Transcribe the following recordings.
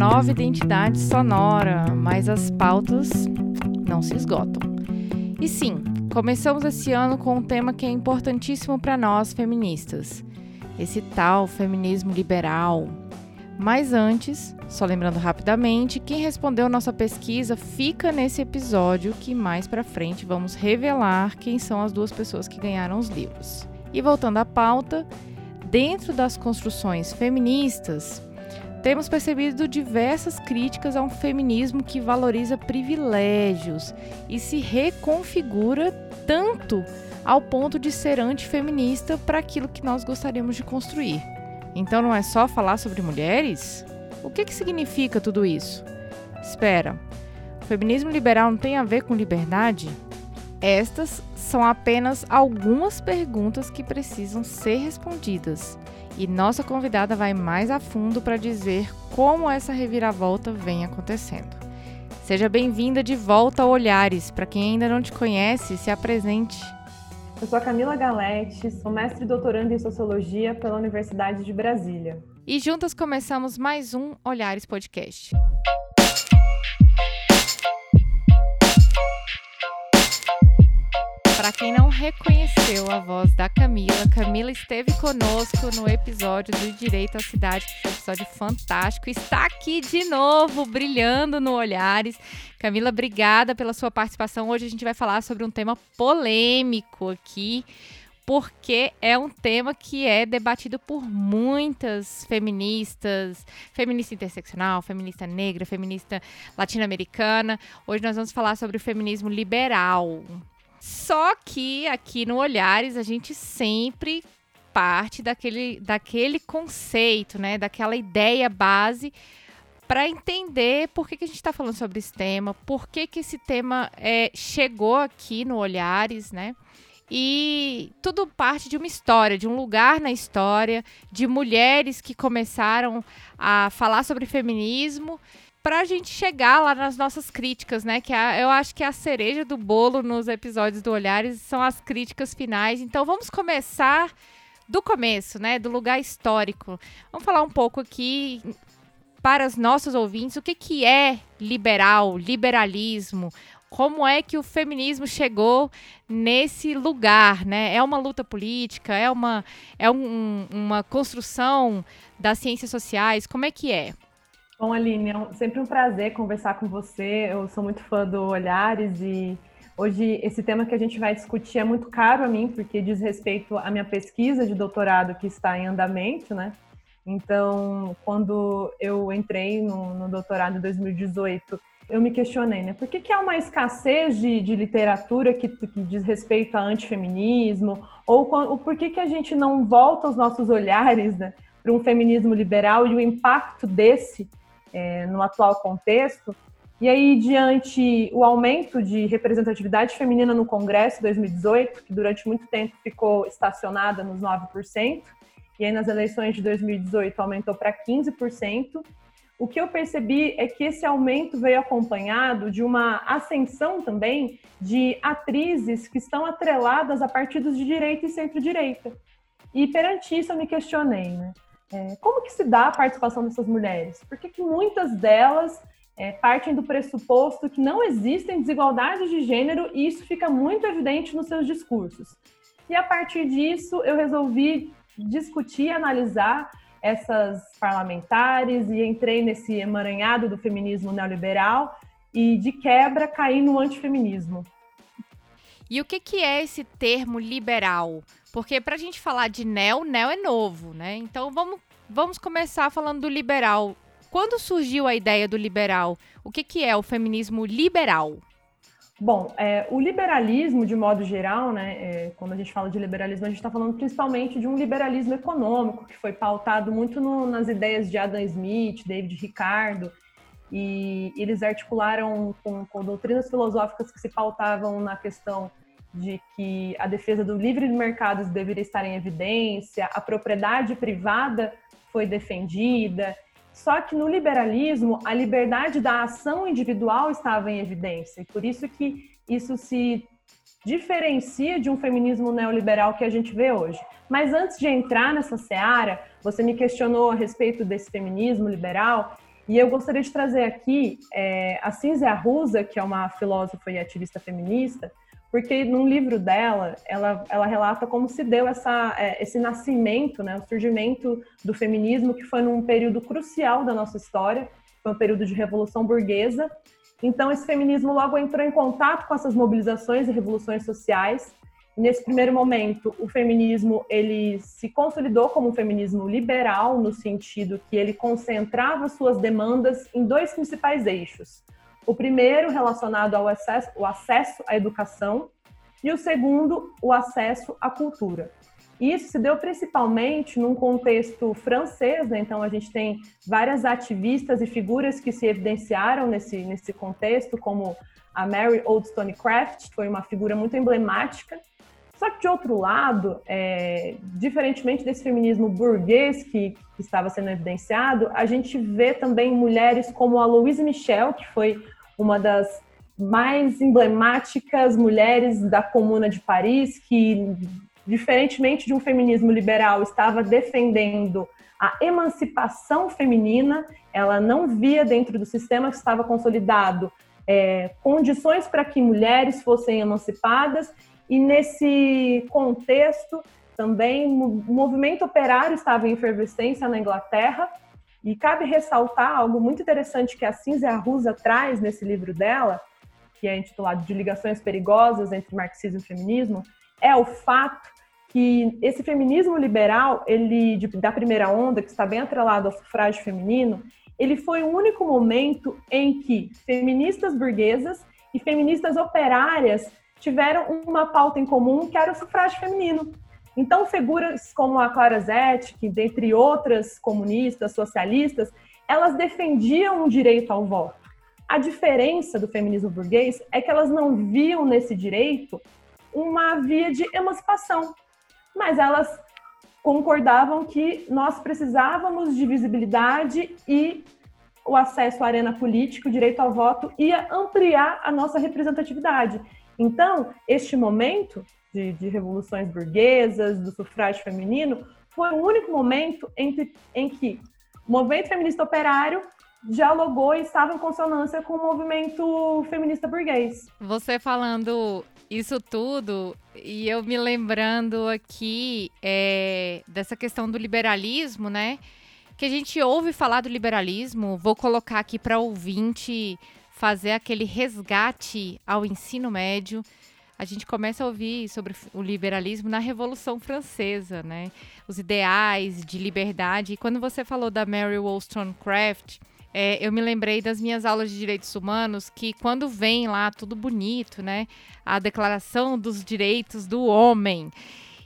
Nova identidade sonora, mas as pautas não se esgotam. E sim, começamos esse ano com um tema que é importantíssimo para nós feministas: esse tal feminismo liberal. Mas antes, só lembrando rapidamente, quem respondeu nossa pesquisa fica nesse episódio que mais para frente vamos revelar quem são as duas pessoas que ganharam os livros. E voltando à pauta, dentro das construções feministas, temos percebido diversas críticas a um feminismo que valoriza privilégios e se reconfigura tanto ao ponto de ser antifeminista para aquilo que nós gostaríamos de construir. Então não é só falar sobre mulheres? O que, que significa tudo isso? Espera, o feminismo liberal não tem a ver com liberdade? Estas são apenas algumas perguntas que precisam ser respondidas. E nossa convidada vai mais a fundo para dizer como essa reviravolta vem acontecendo. Seja bem-vinda de volta ao Olhares. Para quem ainda não te conhece, se apresente. Eu sou a Camila Galete, sou mestre e doutoranda em Sociologia pela Universidade de Brasília. E juntas começamos mais um Olhares Podcast. Para quem não reconheceu a voz da Camila, Camila esteve conosco no episódio do Direito à Cidade, um episódio fantástico. Está aqui de novo, brilhando no Olhares. Camila, obrigada pela sua participação. Hoje a gente vai falar sobre um tema polêmico aqui, porque é um tema que é debatido por muitas feministas, feminista interseccional, feminista negra, feminista latino-americana. Hoje nós vamos falar sobre o feminismo liberal. Só que aqui no Olhares a gente sempre parte daquele, daquele conceito, né, daquela ideia base para entender por que, que a gente está falando sobre esse tema, por que, que esse tema é, chegou aqui no Olhares, né? E tudo parte de uma história, de um lugar na história, de mulheres que começaram a falar sobre feminismo para a gente chegar lá nas nossas críticas, né? Que é, eu acho que é a cereja do bolo nos episódios do Olhares são as críticas finais. Então vamos começar do começo, né? Do lugar histórico. Vamos falar um pouco aqui para os nossos ouvintes o que, que é liberal, liberalismo, como é que o feminismo chegou nesse lugar, né? É uma luta política, é uma, é um, uma construção das ciências sociais, como é que é? Bom, Aline, é sempre um prazer conversar com você. Eu sou muito fã do Olhares e hoje esse tema que a gente vai discutir é muito caro a mim, porque diz respeito à minha pesquisa de doutorado que está em andamento, né? Então, quando eu entrei no, no doutorado em 2018, eu me questionei, né? Por que, que há uma escassez de, de literatura que, que, diz respeito a antifeminismo? Ou, ou por que, que a gente não volta os nossos olhares né, para um feminismo liberal e o impacto desse é, no atual contexto. E aí, diante o aumento de representatividade feminina no Congresso 2018, que durante muito tempo ficou estacionada nos 9%, e aí nas eleições de 2018 aumentou para 15%, o que eu percebi é que esse aumento veio acompanhado de uma ascensão também de atrizes que estão atreladas a partidos de direita e centro-direita. E perante isso eu me questionei, né? É, como que se dá a participação dessas mulheres? Por que, que muitas delas é, partem do pressuposto que não existem desigualdades de gênero e isso fica muito evidente nos seus discursos? E a partir disso, eu resolvi discutir, analisar essas parlamentares e entrei nesse emaranhado do feminismo neoliberal e, de quebra, caí no antifeminismo. E o que, que é esse termo liberal? Porque para a gente falar de neo, neo é novo, né? Então vamos, vamos começar falando do liberal. Quando surgiu a ideia do liberal? O que, que é o feminismo liberal? Bom, é, o liberalismo, de modo geral, né, é, quando a gente fala de liberalismo, a gente está falando principalmente de um liberalismo econômico, que foi pautado muito no, nas ideias de Adam Smith, David Ricardo, e eles articularam com, com doutrinas filosóficas que se pautavam na questão de que a defesa do livre mercado deveria estar em evidência, a propriedade privada foi defendida. Só que no liberalismo, a liberdade da ação individual estava em evidência. E por isso que isso se diferencia de um feminismo neoliberal que a gente vê hoje. Mas antes de entrar nessa seara, você me questionou a respeito desse feminismo liberal, e eu gostaria de trazer aqui é, a Cinzia Arruza, que é uma filósofa e ativista feminista, porque num livro dela, ela, ela relata como se deu essa, é, esse nascimento, né, o surgimento do feminismo, que foi num período crucial da nossa história, foi um período de revolução burguesa. Então, esse feminismo logo entrou em contato com essas mobilizações e revoluções sociais. Nesse primeiro momento, o feminismo ele se consolidou como um feminismo liberal, no sentido que ele concentrava suas demandas em dois principais eixos o primeiro, relacionado ao acesso, o acesso à educação, e o segundo, o acesso à cultura. Isso se deu principalmente num contexto francês, né? então a gente tem várias ativistas e figuras que se evidenciaram nesse, nesse contexto, como a Mary Oldstonecraft, foi uma figura muito emblemática. Só que, de outro lado, é, diferentemente desse feminismo burguês que, que estava sendo evidenciado, a gente vê também mulheres como a Louise Michel, que foi uma das mais emblemáticas mulheres da Comuna de Paris, que, diferentemente de um feminismo liberal, estava defendendo a emancipação feminina, ela não via dentro do sistema que estava consolidado é, condições para que mulheres fossem emancipadas, e nesse contexto também o movimento operário estava em efervescência na Inglaterra, e cabe ressaltar algo muito interessante que a Cinzia Arruza traz nesse livro dela, que é intitulado De Ligações Perigosas entre Marxismo e Feminismo, é o fato que esse feminismo liberal, ele de, da primeira onda, que está bem atrelado ao sufrágio feminino, ele foi o único momento em que feministas burguesas e feministas operárias tiveram uma pauta em comum, que era o sufrágio feminino. Então, figuras como a Clara Zetkin, dentre outras comunistas, socialistas, elas defendiam o direito ao voto. A diferença do feminismo burguês é que elas não viam nesse direito uma via de emancipação, mas elas concordavam que nós precisávamos de visibilidade e o acesso à arena política, o direito ao voto, ia ampliar a nossa representatividade. Então, este momento de, de revoluções burguesas, do sufrágio feminino, foi o único momento em que, em que o movimento feminista operário dialogou e estava em consonância com o movimento feminista burguês. Você falando isso tudo e eu me lembrando aqui é, dessa questão do liberalismo, né? Que a gente ouve falar do liberalismo, vou colocar aqui para ouvinte fazer aquele resgate ao ensino médio a gente começa a ouvir sobre o liberalismo na Revolução Francesa, né? Os ideais de liberdade. E quando você falou da Mary Wollstonecraft, é, eu me lembrei das minhas aulas de direitos humanos que quando vem lá tudo bonito, né? A Declaração dos Direitos do Homem.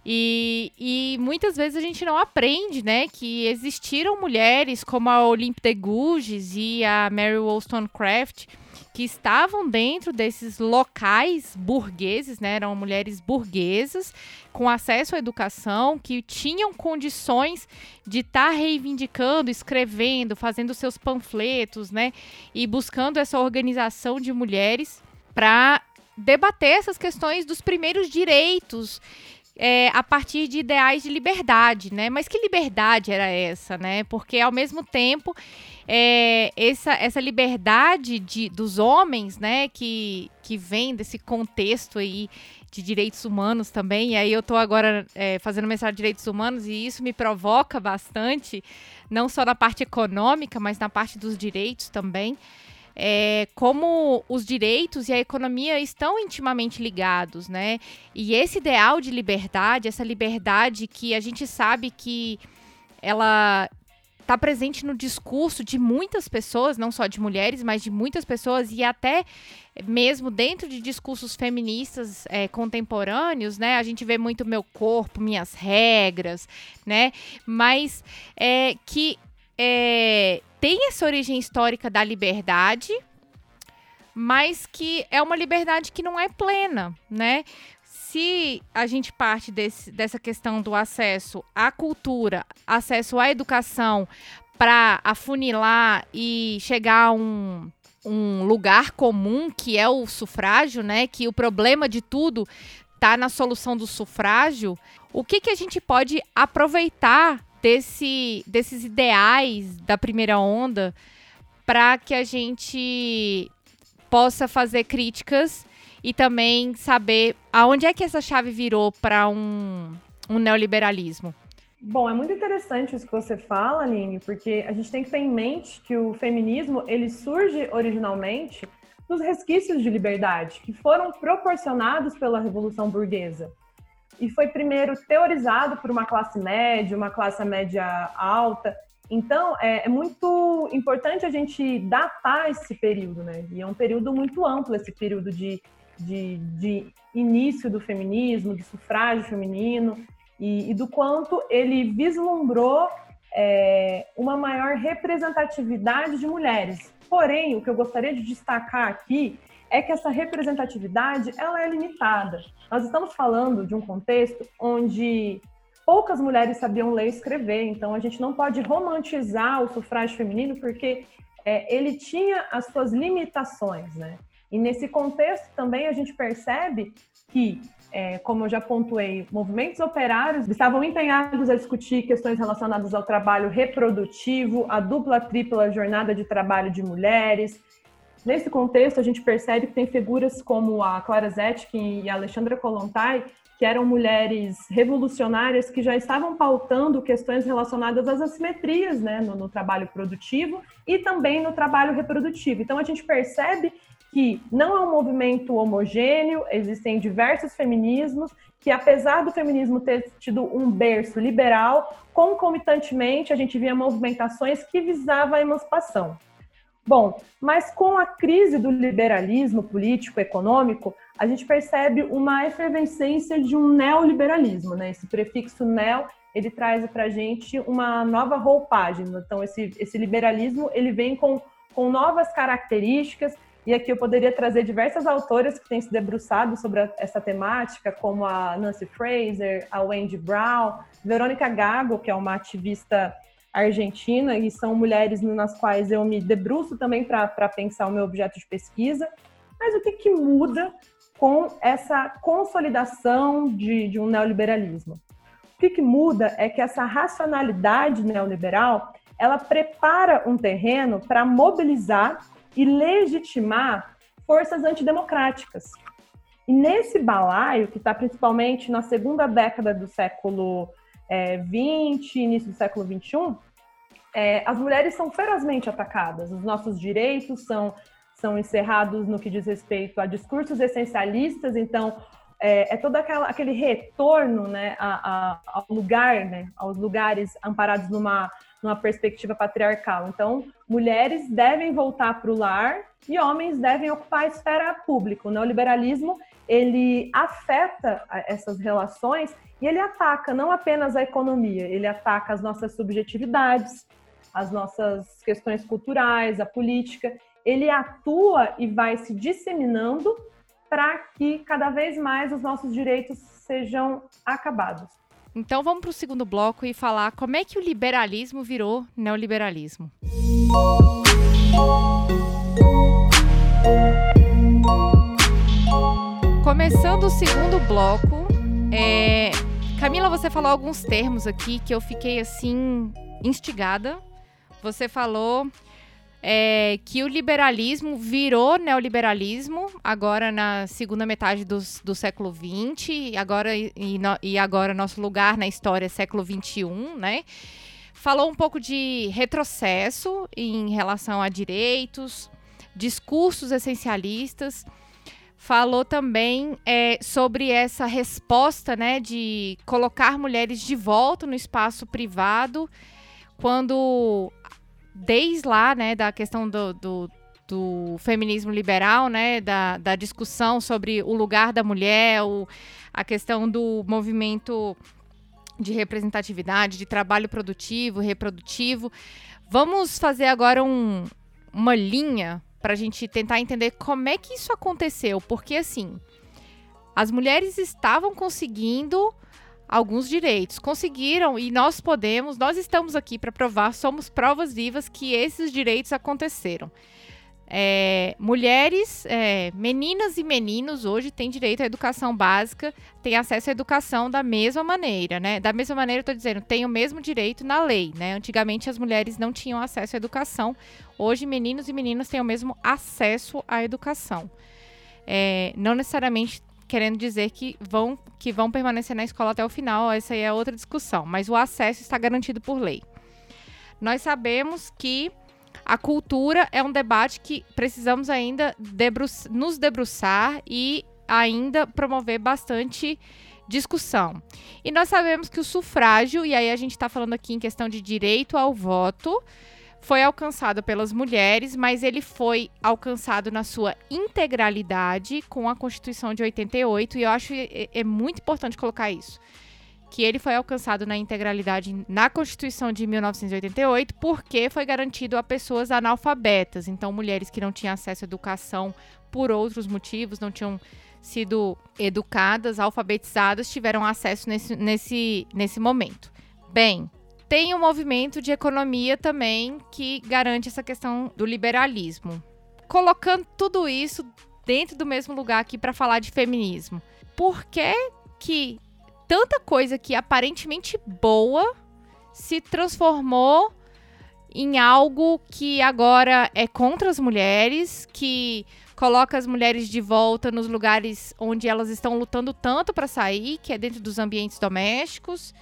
E, e, muitas vezes a gente não aprende, né, que existiram mulheres como a Olympe de Gouges e a Mary Wollstonecraft que estavam dentro desses locais burgueses, né? Eram mulheres burguesas com acesso à educação, que tinham condições de estar tá reivindicando, escrevendo, fazendo seus panfletos, né? E buscando essa organização de mulheres para debater essas questões dos primeiros direitos é, a partir de ideais de liberdade, né? Mas que liberdade era essa, né? Porque ao mesmo tempo é, essa, essa liberdade de, dos homens, né, que, que vem desse contexto aí de direitos humanos também, e aí eu estou agora é, fazendo mestrado de direitos humanos e isso me provoca bastante, não só na parte econômica, mas na parte dos direitos também. É, como os direitos e a economia estão intimamente ligados, né? E esse ideal de liberdade, essa liberdade que a gente sabe que ela tá presente no discurso de muitas pessoas, não só de mulheres, mas de muitas pessoas e até mesmo dentro de discursos feministas é, contemporâneos, né? A gente vê muito meu corpo, minhas regras, né? Mas é, que é, tem essa origem histórica da liberdade, mas que é uma liberdade que não é plena, né? Se a gente parte desse, dessa questão do acesso à cultura, acesso à educação, para afunilar e chegar a um, um lugar comum que é o sufrágio, né? Que o problema de tudo está na solução do sufrágio. O que, que a gente pode aproveitar desse, desses ideais da primeira onda para que a gente possa fazer críticas e também saber aonde é que essa chave virou para um, um neoliberalismo. Bom, é muito interessante isso que você fala, Aline, porque a gente tem que ter em mente que o feminismo ele surge originalmente dos resquícios de liberdade que foram proporcionados pela Revolução Burguesa. E foi primeiro teorizado por uma classe média, uma classe média alta. Então, é, é muito importante a gente datar esse período, né? E é um período muito amplo, esse período de, de, de início do feminismo, de sufrágio feminino, e, e do quanto ele vislumbrou é, uma maior representatividade de mulheres. Porém, o que eu gostaria de destacar aqui é que essa representatividade ela é limitada. Nós estamos falando de um contexto onde poucas mulheres sabiam ler e escrever, então a gente não pode romantizar o sufrágio feminino porque é, ele tinha as suas limitações, né? E nesse contexto também a gente percebe que é, como eu já pontuei, movimentos operários estavam empenhados a discutir questões relacionadas ao trabalho reprodutivo, a dupla, tripla jornada de trabalho de mulheres. Nesse contexto, a gente percebe que tem figuras como a Clara Zetkin e a Alexandra Kolontai, que eram mulheres revolucionárias que já estavam pautando questões relacionadas às assimetrias né, no, no trabalho produtivo e também no trabalho reprodutivo. Então, a gente percebe que não é um movimento homogêneo, existem diversos feminismos, que apesar do feminismo ter tido um berço liberal, concomitantemente a gente via movimentações que visavam a emancipação. Bom, mas com a crise do liberalismo político econômico, a gente percebe uma efervescência de um neoliberalismo, né? Esse prefixo neo, ele traz para a gente uma nova roupagem. Então, esse, esse liberalismo, ele vem com, com novas características, e aqui eu poderia trazer diversas autoras que têm se debruçado sobre essa temática, como a Nancy Fraser, a Wendy Brown, Verônica Gago, que é uma ativista argentina, e são mulheres nas quais eu me debruço também para pensar o meu objeto de pesquisa. Mas o que, que muda com essa consolidação de, de um neoliberalismo? O que, que muda é que essa racionalidade neoliberal ela prepara um terreno para mobilizar e legitimar forças antidemocráticas. E nesse balaio, que está principalmente na segunda década do século é, início do século XXI, é, as mulheres são ferozmente atacadas, os nossos direitos são, são encerrados no que diz respeito a discursos essencialistas, então é, é todo aquela, aquele retorno né, a, a, ao lugar, né, aos lugares amparados numa numa perspectiva patriarcal. Então, mulheres devem voltar para o lar e homens devem ocupar a esfera pública. O neoliberalismo ele afeta essas relações e ele ataca não apenas a economia, ele ataca as nossas subjetividades, as nossas questões culturais, a política. Ele atua e vai se disseminando para que cada vez mais os nossos direitos sejam acabados. Então vamos para o segundo bloco e falar como é que o liberalismo virou neoliberalismo. Começando o segundo bloco, é... Camila, você falou alguns termos aqui que eu fiquei assim instigada. Você falou é, que o liberalismo virou neoliberalismo agora na segunda metade do, do século XX e agora, e, e agora nosso lugar na história é século XXI, né? Falou um pouco de retrocesso em relação a direitos, discursos essencialistas. Falou também é, sobre essa resposta né, de colocar mulheres de volta no espaço privado quando desde lá, né, da questão do, do, do feminismo liberal, né, da, da, discussão sobre o lugar da mulher, o, a questão do movimento de representatividade, de trabalho produtivo, reprodutivo. Vamos fazer agora um, uma linha para a gente tentar entender como é que isso aconteceu, porque assim, as mulheres estavam conseguindo alguns direitos. Conseguiram e nós podemos, nós estamos aqui para provar, somos provas vivas que esses direitos aconteceram. É, mulheres, é, meninas e meninos hoje têm direito à educação básica, têm acesso à educação da mesma maneira, né? Da mesma maneira, eu dizendo, têm o mesmo direito na lei, né? Antigamente as mulheres não tinham acesso à educação, hoje meninos e meninas têm o mesmo acesso à educação. É, não necessariamente querendo dizer que vão, que vão permanecer na escola até o final, essa aí é outra discussão, mas o acesso está garantido por lei. Nós sabemos que a cultura é um debate que precisamos ainda debru nos debruçar e ainda promover bastante discussão. E nós sabemos que o sufrágio, e aí a gente está falando aqui em questão de direito ao voto, foi alcançado pelas mulheres, mas ele foi alcançado na sua integralidade com a Constituição de 88, e eu acho é, é muito importante colocar isso. Que ele foi alcançado na integralidade na Constituição de 1988, porque foi garantido a pessoas analfabetas. Então, mulheres que não tinham acesso à educação por outros motivos, não tinham sido educadas, alfabetizadas, tiveram acesso nesse, nesse, nesse momento. Bem, tem um movimento de economia também que garante essa questão do liberalismo. Colocando tudo isso dentro do mesmo lugar aqui para falar de feminismo. Por que, que tanta coisa que aparentemente boa se transformou em algo que agora é contra as mulheres, que coloca as mulheres de volta nos lugares onde elas estão lutando tanto para sair, que é dentro dos ambientes domésticos,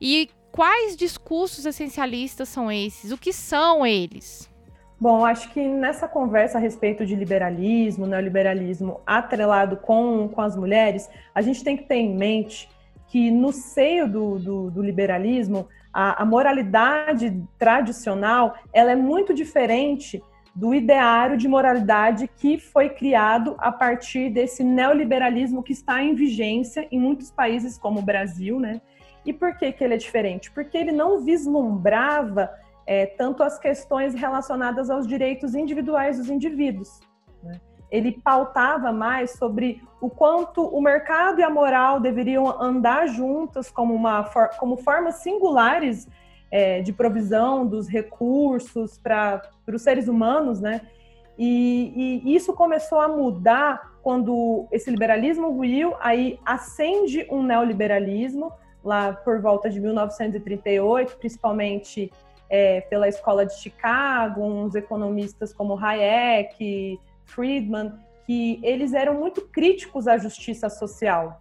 e quais discursos essencialistas são esses? O que são eles? Bom, acho que nessa conversa a respeito de liberalismo, neoliberalismo atrelado com, com as mulheres, a gente tem que ter em mente que no seio do, do, do liberalismo, a, a, moralidade tradicional ela é muito diferente do ideário de moralidade que foi criado a partir desse neoliberalismo que está em vigência em muitos países como o Brasil, né? E por que, que ele é diferente? Porque ele não vislumbrava é, tanto as questões relacionadas aos direitos individuais dos indivíduos. Né? Ele pautava mais sobre o quanto o mercado e a moral deveriam andar juntas como, uma, como formas singulares é, de provisão dos recursos para os seres humanos, né? E, e, isso começou a mudar quando esse liberalismo ruiu, aí acende um neoliberalismo, lá por volta de 1938, principalmente é, pela Escola de Chicago, uns economistas como Hayek, Friedman, que eles eram muito críticos à justiça social.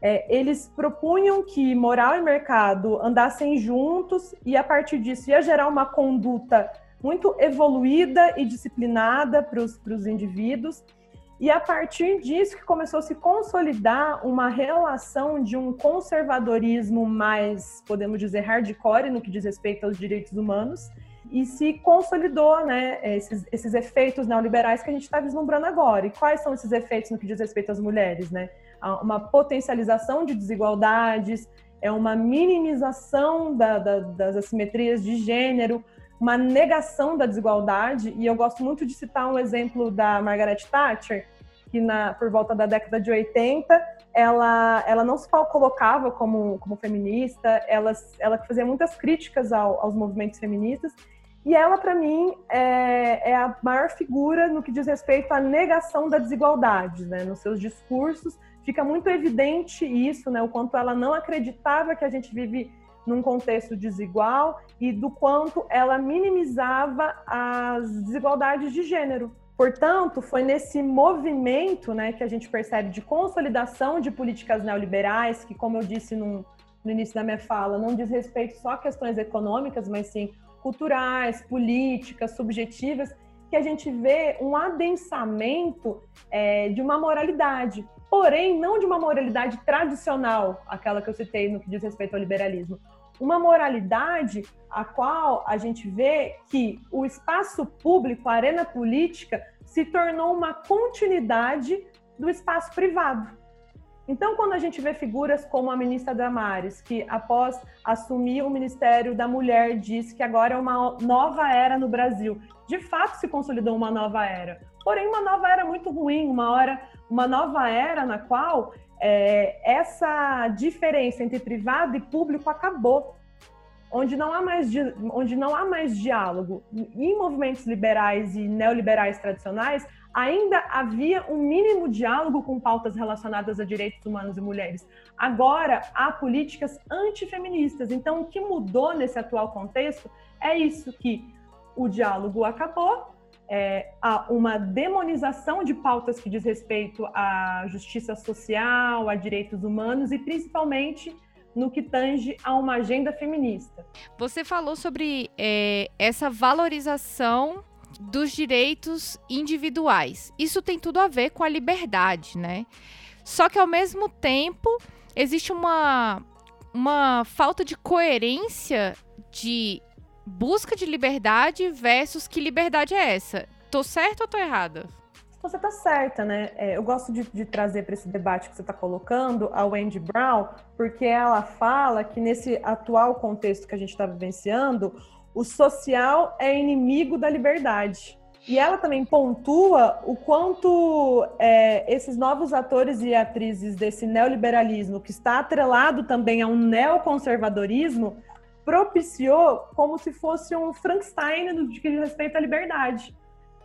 É, eles propunham que moral e mercado andassem juntos e, a partir disso, ia gerar uma conduta muito evoluída e disciplinada para os indivíduos e a partir disso que começou a se consolidar uma relação de um conservadorismo mais, podemos dizer, hardcore no que diz respeito aos direitos humanos, e se consolidou né, esses, esses efeitos neoliberais que a gente está vislumbrando agora. E quais são esses efeitos no que diz respeito às mulheres? Né? Uma potencialização de desigualdades, é uma minimização da, da, das assimetrias de gênero, uma negação da desigualdade, e eu gosto muito de citar um exemplo da Margaret Thatcher, que na, por volta da década de 80, ela, ela não se colocava como, como feminista, ela, ela fazia muitas críticas ao, aos movimentos feministas, e ela, para mim, é, é, a maior figura no que diz respeito à negação da desigualdade, né? Nos seus discursos fica muito evidente isso, né? O quanto ela não acreditava que a gente vive num contexto desigual e do quanto ela minimizava as desigualdades de gênero. Portanto, foi nesse movimento né, que a gente percebe de consolidação de políticas neoliberais, que, como eu disse no, no início da minha fala, não diz respeito só a questões econômicas, mas sim culturais, políticas, subjetivas, que a gente vê um adensamento é, de uma moralidade, porém não de uma moralidade tradicional, aquela que eu citei no que diz respeito ao liberalismo, uma moralidade a qual a gente vê que o espaço público, a arena política, se tornou uma continuidade do espaço privado. Então, quando a gente vê figuras como a ministra Damares, que após assumir o Ministério da Mulher disse que agora é uma nova era no Brasil, de fato se consolidou uma nova era. Porém, uma nova era muito ruim, uma hora, uma nova era na qual é, essa diferença entre privado e público acabou onde não há mais onde não há mais diálogo. Em movimentos liberais e neoliberais tradicionais ainda havia um mínimo diálogo com pautas relacionadas a direitos humanos e mulheres. Agora há políticas antifeministas. Então o que mudou nesse atual contexto é isso que o diálogo acabou é, uma demonização de pautas que diz respeito à justiça social, a direitos humanos e principalmente no que tange a uma agenda feminista. Você falou sobre é, essa valorização dos direitos individuais. Isso tem tudo a ver com a liberdade, né? Só que ao mesmo tempo existe uma, uma falta de coerência de busca de liberdade versus que liberdade é essa. Tô certa ou tô errada? você está certa, né? É, eu gosto de, de trazer para esse debate que você está colocando a Wendy Brown, porque ela fala que nesse atual contexto que a gente está vivenciando, o social é inimigo da liberdade. E ela também pontua o quanto é, esses novos atores e atrizes desse neoliberalismo, que está atrelado também a um neoconservadorismo, propiciou como se fosse um Frankenstein no que diz respeito à liberdade.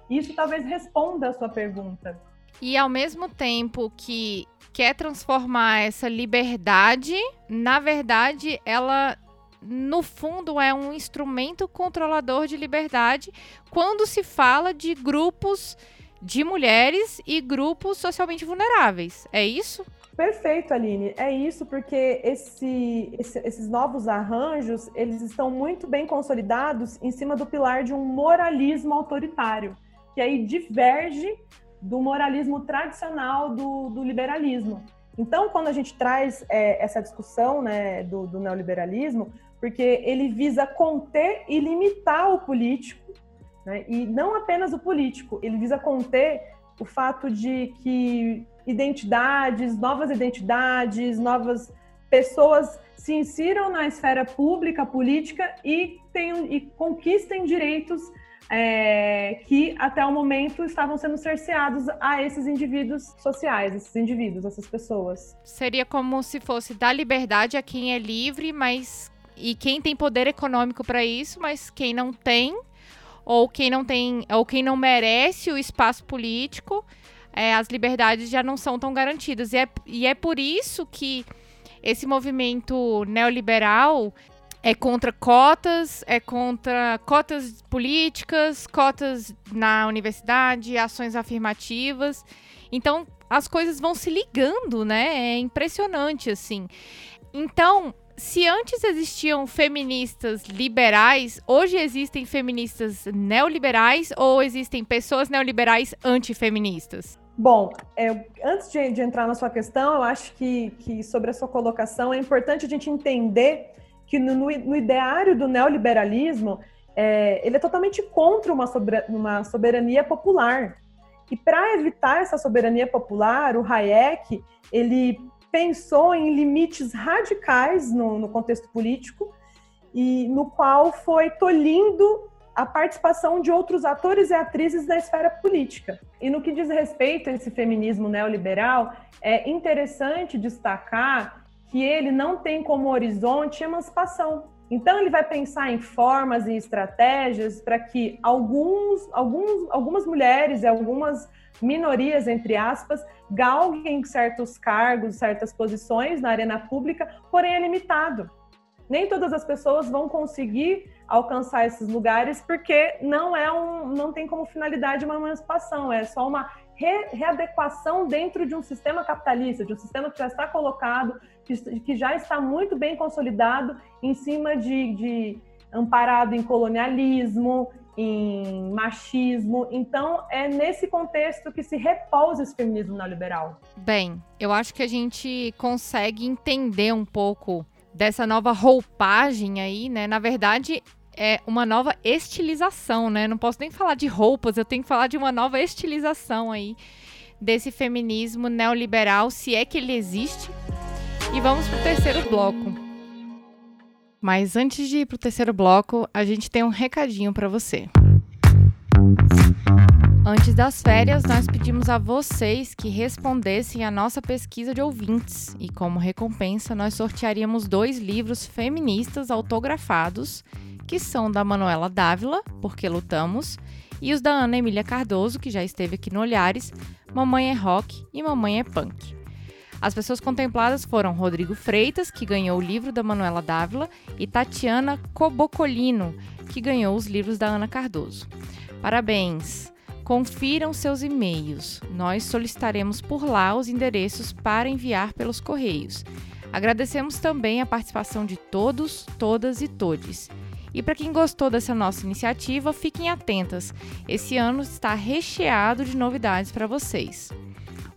Isso talvez responda a sua pergunta. E ao mesmo tempo que quer transformar essa liberdade, na verdade, ela no fundo é um instrumento controlador de liberdade quando se fala de grupos de mulheres e grupos socialmente vulneráveis. É isso? Perfeito, Aline. É isso porque esse, esse, esses novos arranjos eles estão muito bem consolidados em cima do pilar de um moralismo autoritário que aí diverge do moralismo tradicional do, do liberalismo. Então, quando a gente traz é, essa discussão né, do, do, neoliberalismo, porque ele visa conter e limitar o político, né, e não apenas o político, ele visa conter o fato de que identidades, novas identidades, novas pessoas se insiram na esfera pública, política e, tenham, e conquistem direitos é, que até o momento estavam sendo cerceados a esses indivíduos sociais, esses indivíduos, essas pessoas. Seria como se fosse dar liberdade a quem é livre, mas e quem tem poder econômico para isso, mas quem não tem ou quem não tem ou quem não merece o espaço político, é, as liberdades já não são tão garantidas. E é, e é por isso que esse movimento neoliberal é contra cotas, é contra cotas políticas, cotas na universidade, ações afirmativas. Então, as coisas vão se ligando, né? É impressionante, assim. Então, se antes existiam feministas liberais, hoje existem feministas neoliberais ou existem pessoas neoliberais antifeministas? Bom, é, antes de, de, entrar na sua questão, eu acho que, que sobre a sua colocação é importante a gente entender que no, no ideário do neoliberalismo, é, ele é totalmente contra uma, sobre, uma soberania popular. E para evitar essa soberania popular, o Hayek ele pensou em limites radicais no, no contexto político e no qual foi tolhindo a participação de outros atores e atrizes da esfera política. E no que diz respeito a esse feminismo neoliberal, é interessante destacar que ele não tem como horizonte emancipação. Então ele vai pensar em formas e estratégias para que alguns, alguns, algumas mulheres e algumas minorias, entre aspas, galguem certos cargos, certas posições na arena pública, porém é limitado. Nem todas as pessoas vão conseguir alcançar esses lugares porque não é um, não tem como finalidade uma emancipação, é só uma re, readequação dentro de um sistema capitalista, de um sistema que já está colocado, que, que já está muito bem consolidado em cima de, de amparado em colonialismo, em machismo. Então, é nesse contexto que se repousa esse feminismo neoliberal. Bem, eu acho que a gente consegue entender um pouco dessa nova roupagem aí, né? Na verdade, é uma nova estilização, né? Não posso nem falar de roupas, eu tenho que falar de uma nova estilização aí desse feminismo neoliberal, se é que ele existe. E vamos para o terceiro bloco. Mas antes de ir para o terceiro bloco, a gente tem um recadinho para você. Antes das férias, nós pedimos a vocês que respondessem a nossa pesquisa de ouvintes e, como recompensa, nós sortearíamos dois livros feministas autografados, que são da Manuela Dávila, Porque Lutamos, e os da Ana Emília Cardoso, que já esteve aqui no Olhares, Mamãe é Rock e Mamãe é Punk. As pessoas contempladas foram Rodrigo Freitas, que ganhou o livro da Manuela Dávila, e Tatiana Cobocolino, que ganhou os livros da Ana Cardoso. Parabéns! Confiram seus e-mails. Nós solicitaremos por lá os endereços para enviar pelos correios. Agradecemos também a participação de todos, todas e todes. E para quem gostou dessa nossa iniciativa, fiquem atentas. Esse ano está recheado de novidades para vocês.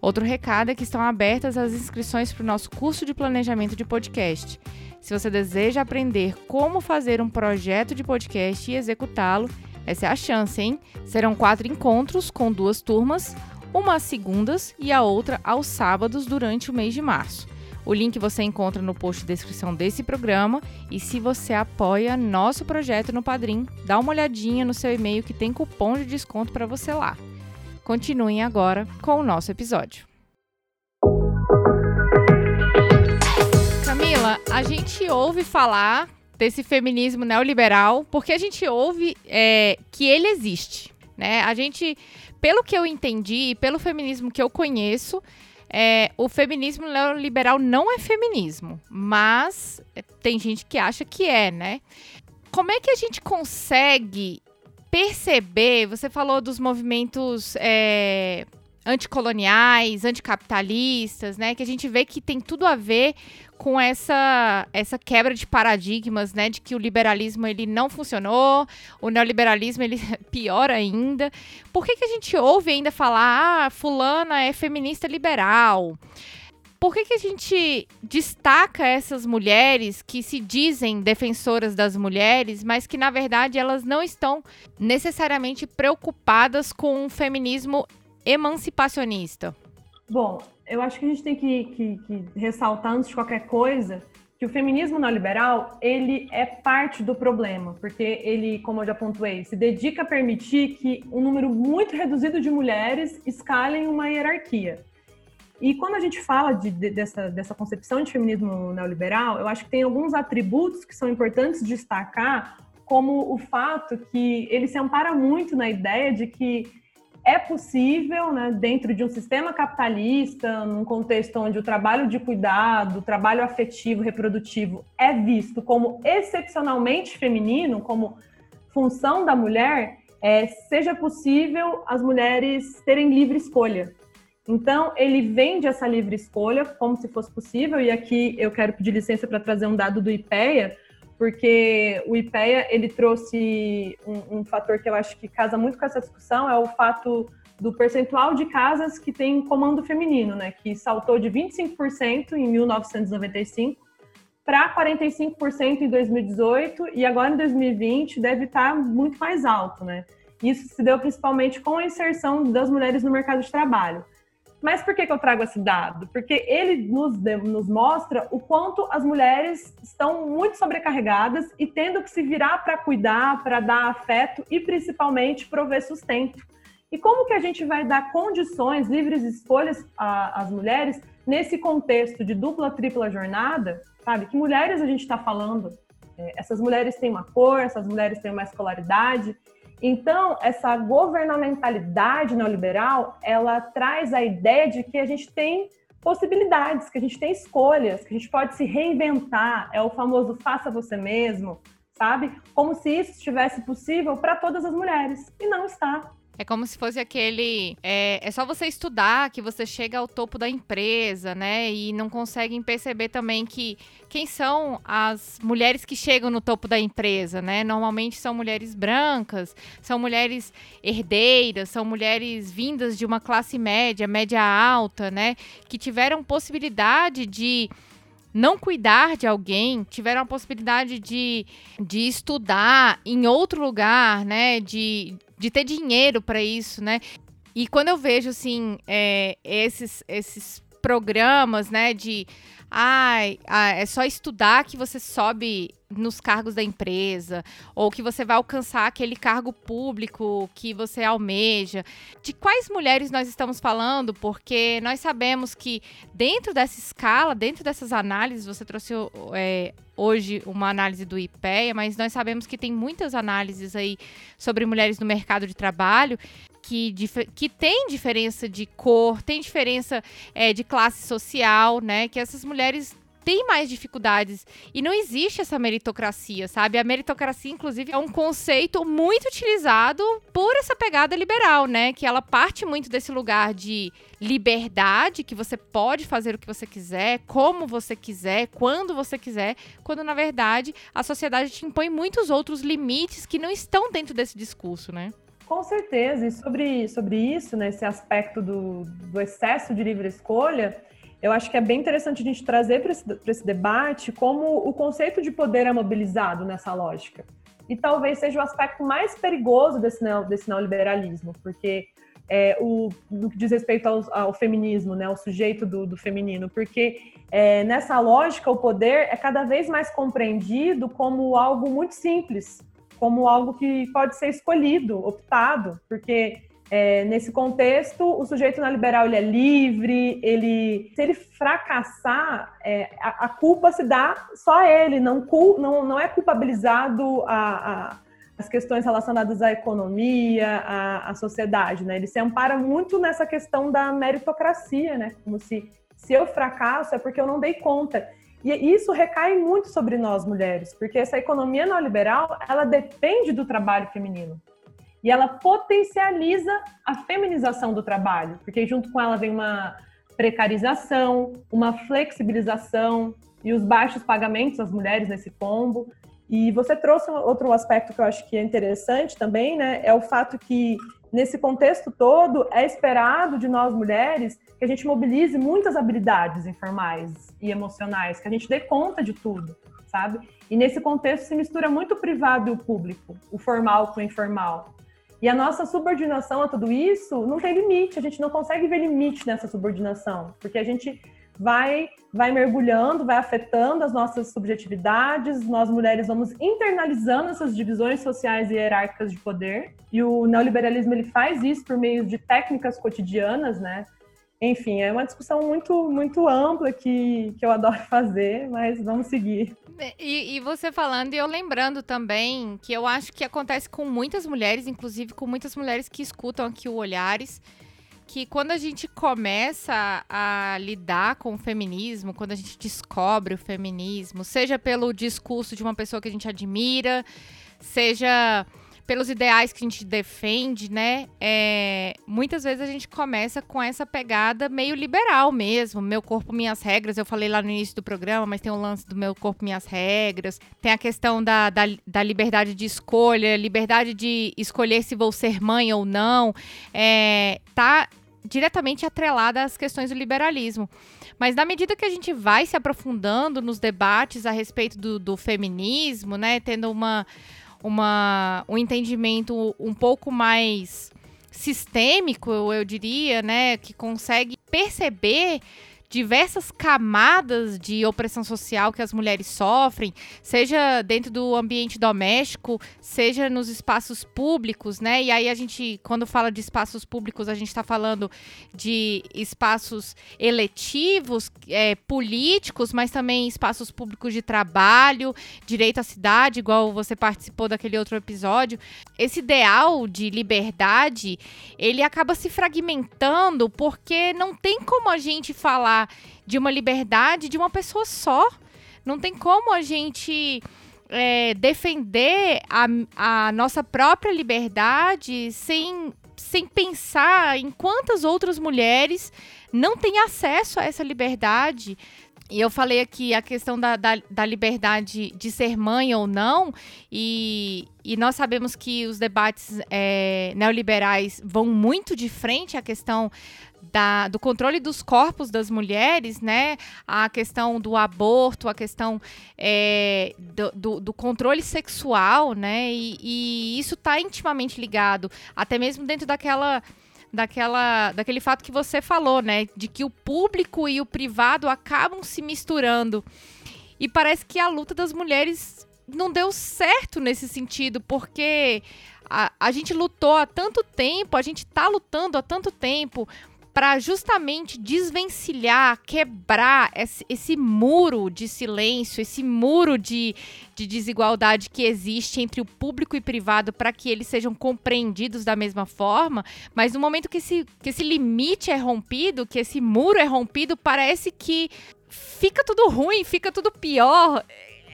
Outro recado é que estão abertas as inscrições para o nosso curso de planejamento de podcast. Se você deseja aprender como fazer um projeto de podcast e executá-lo, essa é a chance, hein? Serão quatro encontros com duas turmas, uma às segundas e a outra aos sábados durante o mês de março. O link você encontra no post de descrição desse programa e se você apoia nosso projeto no Padrim, dá uma olhadinha no seu e-mail que tem cupom de desconto para você lá. Continuem agora com o nosso episódio. Camila, a gente ouve falar desse feminismo neoliberal, porque a gente ouve é, que ele existe, né? A gente, pelo que eu entendi e pelo feminismo que eu conheço, é, o feminismo neoliberal não é feminismo, mas tem gente que acha que é, né? Como é que a gente consegue perceber? Você falou dos movimentos é, anticoloniais, anticapitalistas, né? Que a gente vê que tem tudo a ver com essa, essa quebra de paradigmas, né, de que o liberalismo ele não funcionou, o neoliberalismo ele pior ainda. Por que, que a gente ouve ainda falar, ah, fulana é feminista liberal? Por que, que a gente destaca essas mulheres que se dizem defensoras das mulheres, mas que na verdade elas não estão necessariamente preocupadas com um feminismo emancipacionista? Bom, eu acho que a gente tem que, que, que, ressaltar antes de qualquer coisa que o feminismo neoliberal ele é parte do problema, porque ele, como eu já pontuei, se dedica a permitir que um número muito reduzido de mulheres escalem uma hierarquia. E quando a gente fala de, de, dessa, dessa concepção de feminismo neoliberal, eu acho que tem alguns atributos que são importantes destacar, como o fato que ele se ampara muito na ideia de que é possível, né, dentro de um sistema capitalista, num contexto onde o trabalho de cuidado, o trabalho afetivo, reprodutivo é visto como excepcionalmente feminino, como função da mulher, é, seja possível as mulheres terem livre escolha. Então, ele vende essa livre escolha como se fosse possível, e aqui eu quero pedir licença para trazer um dado do IPEA, porque o IPEA ele trouxe um, um, fator que eu acho que casa muito com essa discussão, é o fato do percentual de casas que tem comando feminino, né, que saltou de 25% em 1995 para 45% em 2018 e agora em 2020 deve estar tá muito mais alto, né? Isso se deu principalmente com a inserção das mulheres no mercado de trabalho. Mas por que, que eu trago esse dado? Porque ele nos, nos mostra o quanto as mulheres estão muito sobrecarregadas e tendo que se virar para cuidar, para dar afeto e principalmente prover sustento. E como que a gente vai dar condições, livres escolhas às mulheres nesse contexto de dupla, tripla jornada? Sabe? Que mulheres a gente está falando? É, essas mulheres têm uma cor, essas mulheres têm uma escolaridade, então, essa governamentalidade neoliberal, ela traz a ideia de que a gente tem possibilidades, que a gente tem escolhas, que a gente pode se reinventar, é o famoso faça você mesmo, sabe? Como se isso estivesse possível para todas as mulheres, e não está. É como se fosse aquele. É, é só você estudar que você chega ao topo da empresa, né? E não conseguem perceber também que quem são as mulheres que chegam no topo da empresa, né? Normalmente são mulheres brancas, são mulheres herdeiras, são mulheres vindas de uma classe média, média alta, né? Que tiveram possibilidade de não cuidar de alguém, tiveram a possibilidade de, de estudar em outro lugar, né? De, de ter dinheiro para isso, né? E quando eu vejo, assim, é, esses, esses programas, né, de ai, ah, é só estudar que você sobe nos cargos da empresa, ou que você vai alcançar aquele cargo público que você almeja. De quais mulheres nós estamos falando? Porque nós sabemos que dentro dessa escala, dentro dessas análises, você trouxe é, hoje uma análise do IPEA, mas nós sabemos que tem muitas análises aí sobre mulheres no mercado de trabalho que, que tem diferença de cor, tem diferença é, de classe social, né? Que essas mulheres tem mais dificuldades. E não existe essa meritocracia, sabe? A meritocracia, inclusive, é um conceito muito utilizado por essa pegada liberal, né? Que ela parte muito desse lugar de liberdade, que você pode fazer o que você quiser, como você quiser, quando você quiser, quando na verdade a sociedade te impõe muitos outros limites que não estão dentro desse discurso, né? Com certeza, e sobre, sobre isso, né, aspecto do, do excesso de livre escolha, eu acho que é bem interessante a gente trazer para esse, esse debate como o conceito de poder é mobilizado nessa lógica. E talvez seja o aspecto mais perigoso desse, neo, desse neoliberalismo, porque é, o, no que diz respeito ao, ao feminismo, né, o sujeito do, do feminino, porque é, nessa lógica o poder é cada vez mais compreendido como algo muito simples, como algo que pode ser escolhido, optado, porque é, nesse contexto, o sujeito neoliberal ele é livre, ele, se ele fracassar, é, a, a, culpa se dá só a ele, não, não, não é culpabilizado a, a, as questões relacionadas à economia, à, à sociedade. Né? Ele se ampara muito nessa questão da meritocracia, né? como se, se eu fracasso é porque eu não dei conta. E isso recai muito sobre nós mulheres, porque essa economia neoliberal ela depende do trabalho feminino e ela potencializa a feminização do trabalho, porque junto com ela vem uma precarização, uma flexibilização e os baixos pagamentos às mulheres nesse combo. E você trouxe outro aspecto que eu acho que é interessante também, né? É o fato que nesse contexto todo é esperado de nós mulheres que a gente mobilize muitas habilidades informais e emocionais, que a gente dê conta de tudo, sabe? E nesse contexto se mistura muito o privado e o público, o formal com o informal. E a nossa subordinação a tudo isso não tem limite, a gente não consegue ver limite nessa subordinação, porque a gente vai vai mergulhando, vai afetando as nossas subjetividades, nós mulheres vamos internalizando essas divisões sociais e hierárquicas de poder, e o neoliberalismo ele faz isso por meio de técnicas cotidianas, né? Enfim, é uma discussão muito muito ampla que, que eu adoro fazer, mas vamos seguir. E, e, você falando e eu lembrando também que eu acho que acontece com muitas mulheres, inclusive com muitas mulheres que escutam aqui o Olhares, que quando a gente começa a lidar com o feminismo, quando a gente descobre o feminismo, seja pelo discurso de uma pessoa que a gente admira, seja pelos ideais que a gente defende, né? É, muitas vezes a gente começa com essa pegada meio liberal mesmo. Meu corpo, minhas regras. Eu falei lá no início do programa, mas tem o lance do meu corpo, minhas regras. Tem a questão da, da, da liberdade de escolha, liberdade de escolher se vou ser mãe ou não. É, tá diretamente atrelada às questões do liberalismo. Mas na medida que a gente vai se aprofundando nos debates a respeito do, do feminismo, né, tendo uma, uma, um entendimento um pouco mais sistêmico, eu diria, né, que consegue perceber diversas camadas de opressão social que as mulheres sofrem, seja dentro do ambiente doméstico, seja nos espaços públicos, né? E aí a gente, quando fala de espaços públicos, a gente está falando de espaços eletivos, é, políticos, mas também espaços públicos de trabalho, direito à cidade, igual você participou daquele outro episódio. Esse ideal de liberdade, ele acaba se fragmentando porque não tem como a gente falar falar de uma liberdade de uma pessoa só. Não tem como a gente é, defender a, a nossa própria liberdade sem, sem pensar em quantas outras mulheres não têm acesso a essa liberdade e eu falei aqui a questão da, da, da, liberdade de ser mãe ou não, e, e nós sabemos que os debates é, neoliberais vão muito de frente à questão da, do controle dos corpos das mulheres, né? A questão do aborto, a questão é, do, do, do, controle sexual, né? E, e isso está intimamente ligado, até mesmo dentro daquela daquela, daquele fato que você falou, né? De que o público e o privado acabam se misturando. E parece que a luta das mulheres não deu certo nesse sentido, porque a, a gente lutou há tanto tempo, a gente está lutando há tanto tempo para justamente desvencilhar, quebrar esse, esse, muro de silêncio, esse muro de, de desigualdade que existe entre o público e privado para que eles sejam compreendidos da mesma forma. Mas no momento que esse, que esse limite é rompido, que esse muro é rompido, parece que fica tudo ruim, fica tudo pior.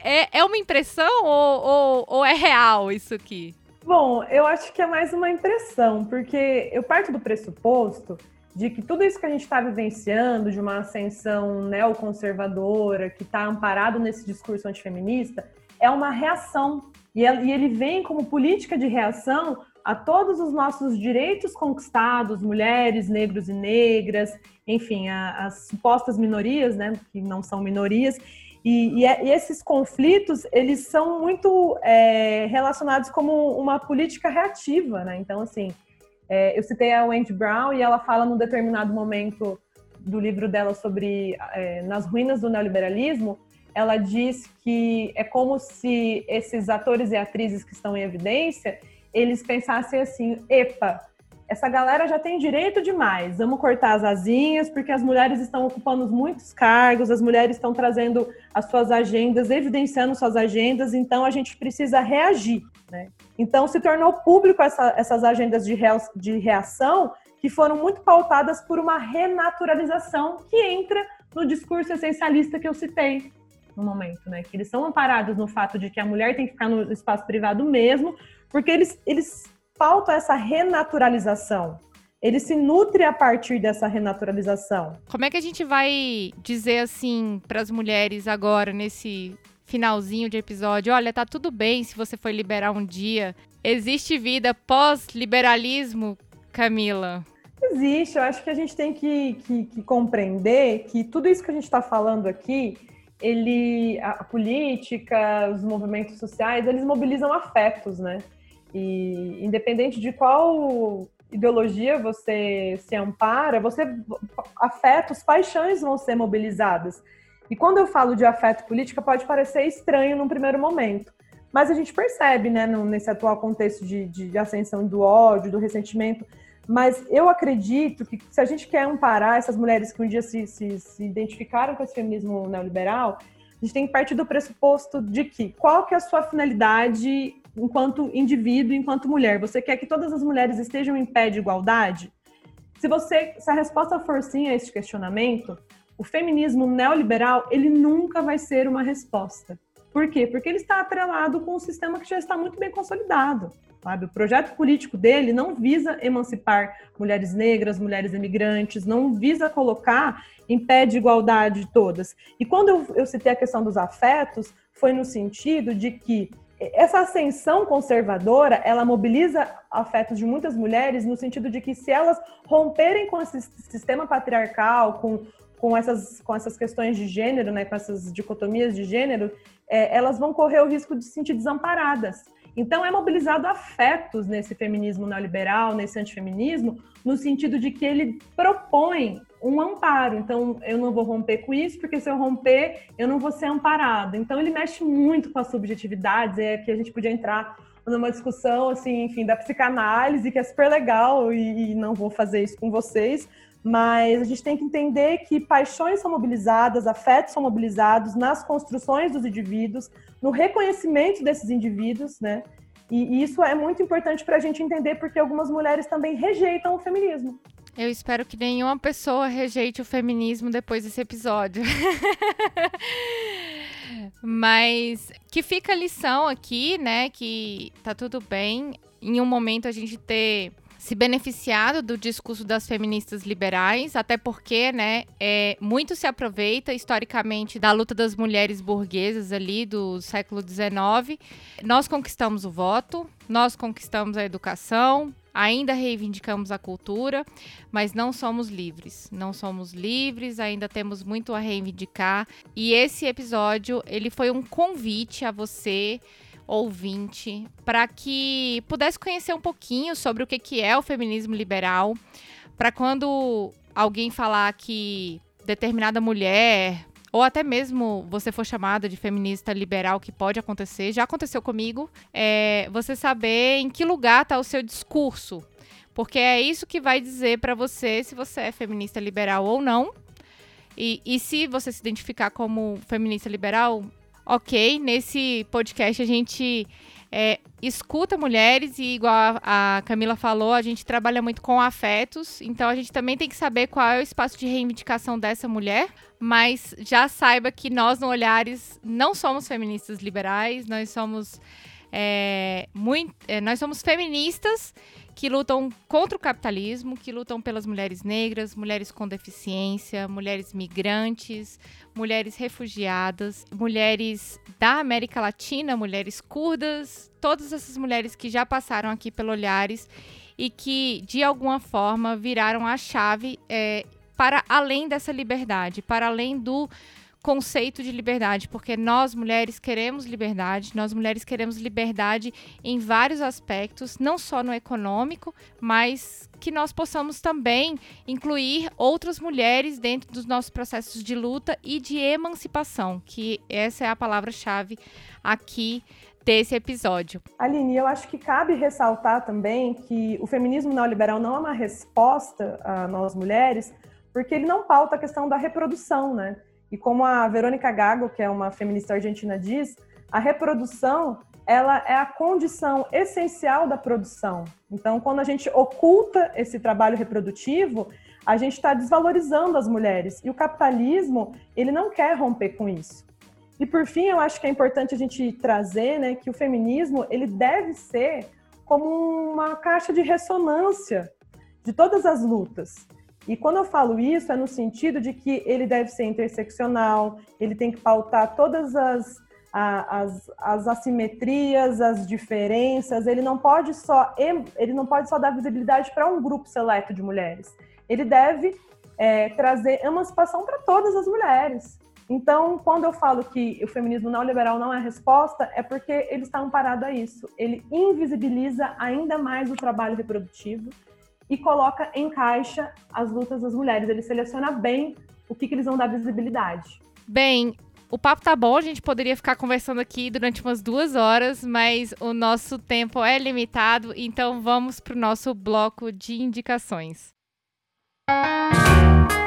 É, é uma impressão ou, ou, ou é real isso aqui? Bom, eu acho que é mais uma impressão, porque eu parto do pressuposto de que tudo isso que a gente está vivenciando, de uma ascensão neoconservadora, que está amparado nesse discurso antifeminista, é uma reação. E ele vem como política de reação a todos os nossos direitos conquistados, mulheres, negros e negras, enfim, a, as supostas minorias, né, que não são minorias, e, e, e esses conflitos, eles são muito é, relacionados como uma política reativa, né, então, assim, é, eu citei a Wendy Brown e ela fala num determinado momento do livro dela sobre é, nas ruínas do neoliberalismo, ela diz que é como se esses atores e atrizes que estão em evidência, eles pensassem assim, epa, essa galera já tem direito demais, vamos cortar as asinhas, porque as mulheres estão ocupando muitos cargos, as mulheres estão trazendo as suas agendas, evidenciando suas agendas, então a gente precisa reagir. Né? Então se tornou público essa, essas agendas de, de reação que foram muito pautadas por uma renaturalização que entra no discurso essencialista que eu citei no momento, né? Que eles são amparados no fato de que a mulher tem que ficar no espaço privado mesmo, porque eles, eles pautam essa renaturalização. Ele se nutre a partir dessa renaturalização. Como é que a gente vai dizer assim para as mulheres agora nesse finalzinho de episódio, olha, tá tudo bem se você for liberar um dia. Existe vida pós-liberalismo, Camila? Existe. Eu acho que a gente tem que, que, que compreender que tudo isso que a gente está falando aqui, ele, a, a política, os movimentos sociais, eles mobilizam afetos, né? E independente de qual ideologia você se ampara, você afetos, paixões vão ser mobilizadas. E quando eu falo de afeto política, pode parecer estranho num primeiro momento. Mas a gente percebe, né, nesse atual contexto de, de ascensão do ódio, do ressentimento. Mas eu acredito que se a gente quer amparar essas mulheres que um dia se, se, se identificaram com esse feminismo neoliberal, a gente tem que partir do pressuposto de que qual que é a sua finalidade enquanto indivíduo, enquanto mulher? Você quer que todas as mulheres estejam em pé de igualdade? Se você, se a resposta for sim a esse questionamento, o feminismo neoliberal, ele nunca vai ser uma resposta. Por quê? Porque ele está atrelado com um sistema que já está muito bem consolidado. Sabe? O projeto político dele não visa emancipar mulheres negras, mulheres imigrantes, não visa colocar em pé de igualdade todas. E quando eu, eu citei a questão dos afetos, foi no sentido de que essa ascensão conservadora, ela mobiliza afetos de muitas mulheres no sentido de que se elas romperem com esse sistema patriarcal, com, com, essas, com essas questões de gênero, né, com essas dicotomias de gênero, é, elas vão correr o risco de se sentir desamparadas. Então, é mobilizado afetos nesse feminismo neoliberal, nesse antifeminismo, no sentido de que ele propõe um amparo. Então, eu não vou romper com isso, porque se eu romper, eu não vou ser amparado. Então, ele mexe muito com as subjetividades, é que a gente podia entrar numa discussão, assim, enfim, da psicanálise, que é super legal, e, e não vou fazer isso com vocês, mas a gente tem que entender que paixões são mobilizadas, afetos são mobilizados nas construções dos indivíduos, no reconhecimento desses indivíduos, né? E, isso é muito importante para a gente entender porque algumas mulheres também rejeitam o feminismo. Eu espero que nenhuma pessoa rejeite o feminismo depois desse episódio. Mas que fica a lição aqui, né? Que tá tudo bem em um momento a gente ter se beneficiado do discurso das feministas liberais, até porque, né, é, muito se aproveita historicamente da luta das mulheres burguesas ali do século XIX. Nós conquistamos o voto, nós conquistamos a educação, ainda reivindicamos a cultura, mas não somos livres. Não somos livres, ainda temos muito a reivindicar. E esse episódio, ele foi um convite a você ouvinte para que pudesse conhecer um pouquinho sobre o que, que é o feminismo liberal, para quando alguém falar que determinada mulher ou até mesmo você for chamada de feminista liberal, que pode acontecer, já aconteceu comigo, é você saber em que lugar está o seu discurso. Porque é isso que vai dizer para você se você é feminista liberal ou não. E, e se você se identificar como feminista liberal, ok, nesse podcast a gente é, escuta mulheres e, igual a, a, Camila falou, a gente trabalha muito com afetos, então a gente também tem que saber qual é o espaço de reivindicação dessa mulher, mas já saiba que nós, no Olhares, não somos feministas liberais, nós somos. É, muito, é, nós somos feministas que lutam contra o capitalismo, que lutam pelas mulheres negras, mulheres com deficiência, mulheres migrantes, mulheres refugiadas, mulheres da América Latina, mulheres curdas, todas essas mulheres que já passaram aqui pelo Olhares e que, de alguma forma, viraram a chave é, para além dessa liberdade, para além do conceito de liberdade, porque nós mulheres queremos liberdade, nós mulheres queremos liberdade em vários aspectos, não só no econômico, mas que nós possamos também incluir outras mulheres dentro dos nossos processos de luta e de emancipação, que essa é a palavra-chave aqui desse episódio. Aline, eu acho que cabe ressaltar também que o feminismo neoliberal não é uma resposta a nós mulheres, porque ele não pauta a questão da reprodução, né? E como a Verônica Gago, que é uma feminista argentina, diz, a reprodução ela é a condição essencial da produção. Então, quando a gente oculta esse trabalho reprodutivo, a gente está desvalorizando as mulheres. E o capitalismo, ele não quer romper com isso. E por fim, eu acho que é importante a gente trazer, né, que o feminismo ele deve ser como uma caixa de ressonância de todas as lutas. E quando eu falo isso, é no sentido de que ele deve ser interseccional, ele tem que pautar todas as, as, as assimetrias, as diferenças, ele não pode só, ele não pode só dar visibilidade para um grupo seleto de mulheres. Ele deve é, trazer emancipação para todas as mulheres. Então, quando eu falo que o feminismo neoliberal não é a resposta, é porque ele está amparado a isso. Ele invisibiliza ainda mais o trabalho reprodutivo, e coloca em caixa as lutas das mulheres. Ele seleciona bem o que, que eles vão dar visibilidade. Bem, o papo tá bom, a gente poderia ficar conversando aqui durante umas duas horas, mas o nosso tempo é limitado, então vamos para o nosso bloco de indicações. E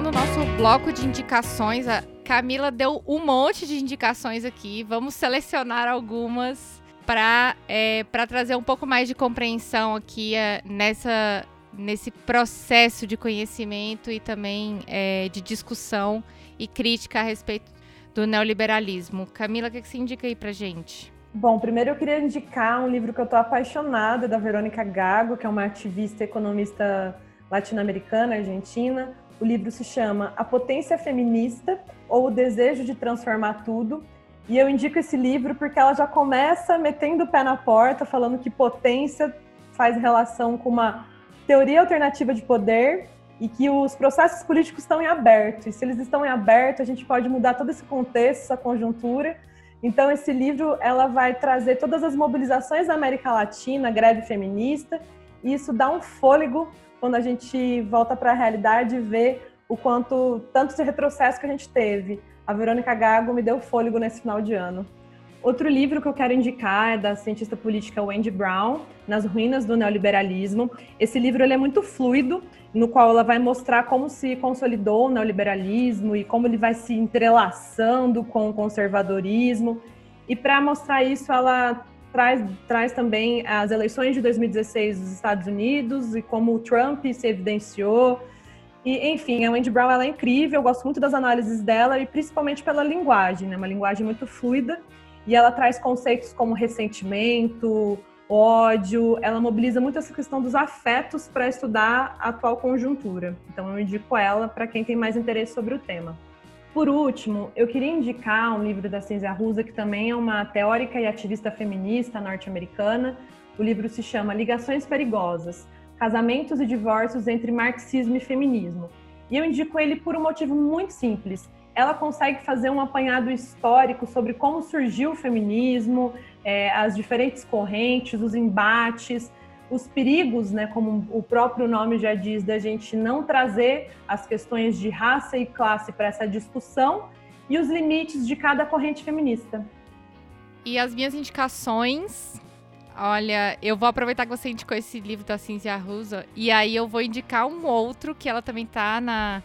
começando o nosso bloco de indicações, Camila deu um monte de indicações aqui. Vamos selecionar algumas para é, trazer um pouco mais de compreensão aqui é, nessa, nesse processo de conhecimento e também é, de discussão e crítica a respeito do neoliberalismo. Camila, o que, que você indica aí para gente? Bom, primeiro eu queria indicar um livro que eu estou apaixonada, da Verônica Gago, que é uma ativista economista latino-americana, argentina. O livro se chama A Potência Feminista ou O Desejo de Transformar Tudo. E eu indico esse livro porque ela já começa metendo o pé na porta, falando que potência faz relação com uma teoria alternativa de poder e que os processos políticos estão em aberto. E se eles estão em aberto, a gente pode mudar todo esse contexto, essa conjuntura. Então, esse livro ela vai trazer todas as mobilizações da América Latina, greve feminista, e isso dá um fôlego quando a gente volta para a realidade e vê o quanto tanto de retrocesso que a gente teve. A Verônica Gago me deu fôlego nesse final de ano. Outro livro que eu quero indicar é da cientista política Wendy Brown, Nas Ruínas do Neoliberalismo. Esse livro ele é muito fluido, no qual ela vai mostrar como se consolidou o neoliberalismo e como ele vai se entrelaçando com o conservadorismo. E para mostrar isso, ela traz, traz também as eleições de 2016 dos Estados Unidos e como o Trump se evidenciou. E, enfim, a Wendy Brown ela é incrível, eu gosto muito das análises dela e principalmente pela linguagem, né? Uma linguagem muito fluida e ela traz conceitos como ressentimento, ódio, ela mobiliza muito essa questão dos afetos para estudar a atual conjuntura. Então eu indico ela para quem tem mais interesse sobre o tema. Por último, eu queria indicar um livro da Cínzia Rusa, que também é uma teórica e ativista feminista norte-americana. O livro se chama Ligações Perigosas Casamentos e Divórcios entre Marxismo e Feminismo. E eu indico ele por um motivo muito simples. Ela consegue fazer um apanhado histórico sobre como surgiu o feminismo, é, as diferentes correntes, os embates, os perigos, né, como o próprio nome já diz, da gente não trazer as questões de raça e classe para essa discussão e os limites de cada corrente feminista. E as minhas indicações Olha, eu vou aproveitar que você indicou esse livro da Cinzia Russo e aí eu vou indicar um outro que ela também tá na,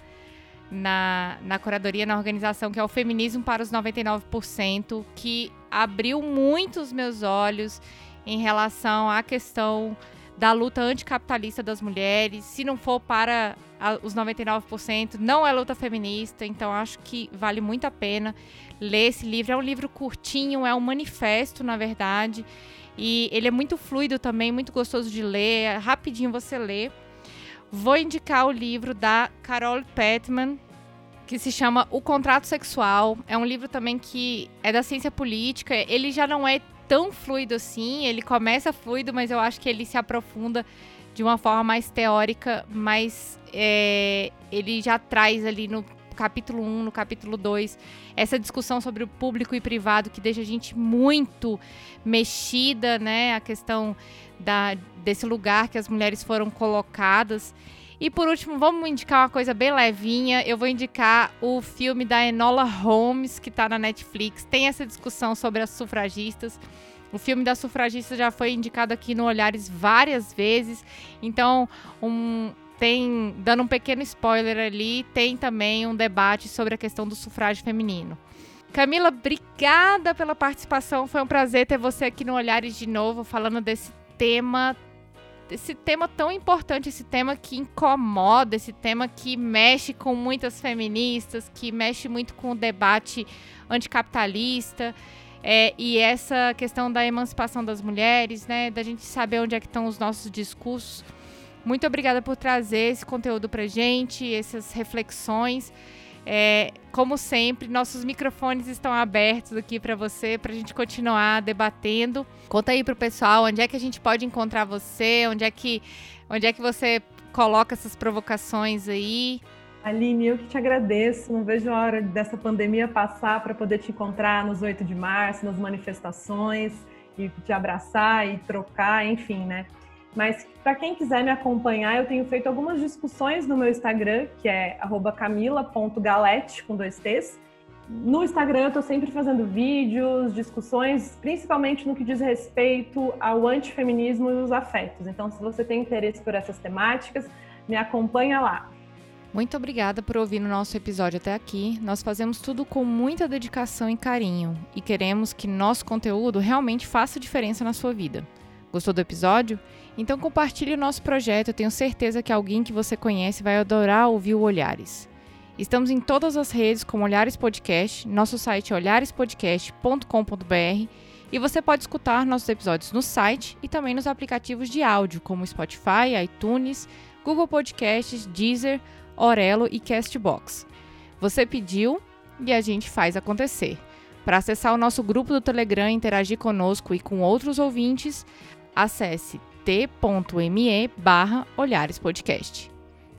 na, na curadoria, na organização, que é o Feminismo para os 99%, que abriu muito os meus olhos em relação à questão da luta anticapitalista das mulheres. Se não for para os 99%, não é luta feminista, então acho que vale muito a pena ler esse livro. É um livro curtinho, é um manifesto, na verdade. E ele é muito fluido também, muito gostoso de ler, é rapidinho você lê. Vou indicar o livro da Carol Petman, que se chama O Contrato Sexual. É um livro também que é da ciência política. Ele já não é tão fluido assim, ele começa fluido, mas eu acho que ele se aprofunda de uma forma mais teórica, mas é, ele já traz ali no capítulo 1, no capítulo 2, essa discussão sobre o público e privado que deixa a gente muito mexida, né? A questão da, desse lugar que as mulheres foram colocadas. E por último, vamos indicar uma coisa bem levinha. Eu vou indicar o filme da Enola Holmes, que está na Netflix. Tem essa discussão sobre as sufragistas. O filme das sufragistas já foi indicado aqui no Olhares várias vezes. Então, um, tem, dando um pequeno spoiler ali, tem também um debate sobre a questão do sufrágio feminino. Camila, obrigada pela participação. Foi um prazer ter você aqui no Olhares de novo, falando desse tema, esse tema tão importante, esse tema que incomoda, esse tema que mexe com muitas feministas, que mexe muito com o debate anticapitalista. É, e essa questão da emancipação das mulheres, né, da gente saber onde é que estão os nossos discursos. Muito obrigada por trazer esse conteúdo para gente, essas reflexões. É, como sempre, nossos microfones estão abertos aqui para você, para a gente continuar debatendo. Conta aí para o pessoal onde é que a gente pode encontrar você, onde é que, onde é que você coloca essas provocações aí. Aline, eu que te agradeço. Não vejo a hora dessa pandemia passar para poder te encontrar nos 8 de março, nas manifestações, e te abraçar e trocar, enfim, né? Mas para quem quiser me acompanhar, eu tenho feito algumas discussões no meu Instagram, que é camila.galete, com dois T's. No Instagram eu estou sempre fazendo vídeos, discussões, principalmente no que diz respeito ao antifeminismo e os afetos. Então, se você tem interesse por essas temáticas, me acompanha lá. Muito obrigada por ouvir o nosso episódio até aqui. Nós fazemos tudo com muita dedicação e carinho e queremos que nosso conteúdo realmente faça diferença na sua vida. Gostou do episódio? Então compartilhe o nosso projeto, eu tenho certeza que alguém que você conhece vai adorar ouvir o Olhares. Estamos em todas as redes como Olhares Podcast, nosso site é olharespodcast.com.br e você pode escutar nossos episódios no site e também nos aplicativos de áudio como Spotify, iTunes, Google Podcasts, Deezer, Orelo e Castbox. Você pediu e a gente faz acontecer. Para acessar o nosso grupo do Telegram e interagir conosco e com outros ouvintes, acesse t.me barra Olhares Podcast.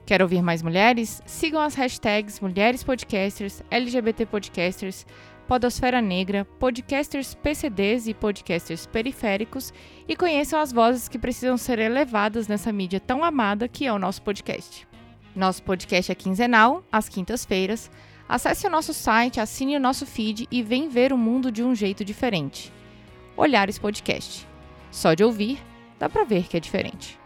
Quer ouvir mais mulheres? Sigam as hashtags Mulheres Podcasters, LGBT Podcasters, Podosfera Negra, Podcasters PCDs e Podcasters Periféricos e conheçam as vozes que precisam ser elevadas nessa mídia tão amada que é o nosso podcast. Nosso podcast é quinzenal, às quintas-feiras. Acesse o nosso site, assine o nosso feed e vem ver o mundo de um jeito diferente. Olhares Podcast. Só de ouvir, dá para ver que é diferente.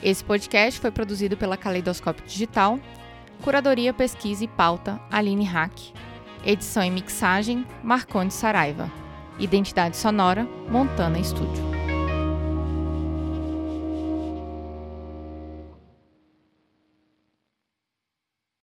Esse podcast foi produzido pela Caleidoscópio Digital, curadoria, pesquisa e pauta Aline Hack, edição e mixagem Marconde Saraiva, identidade sonora Montana Estúdio.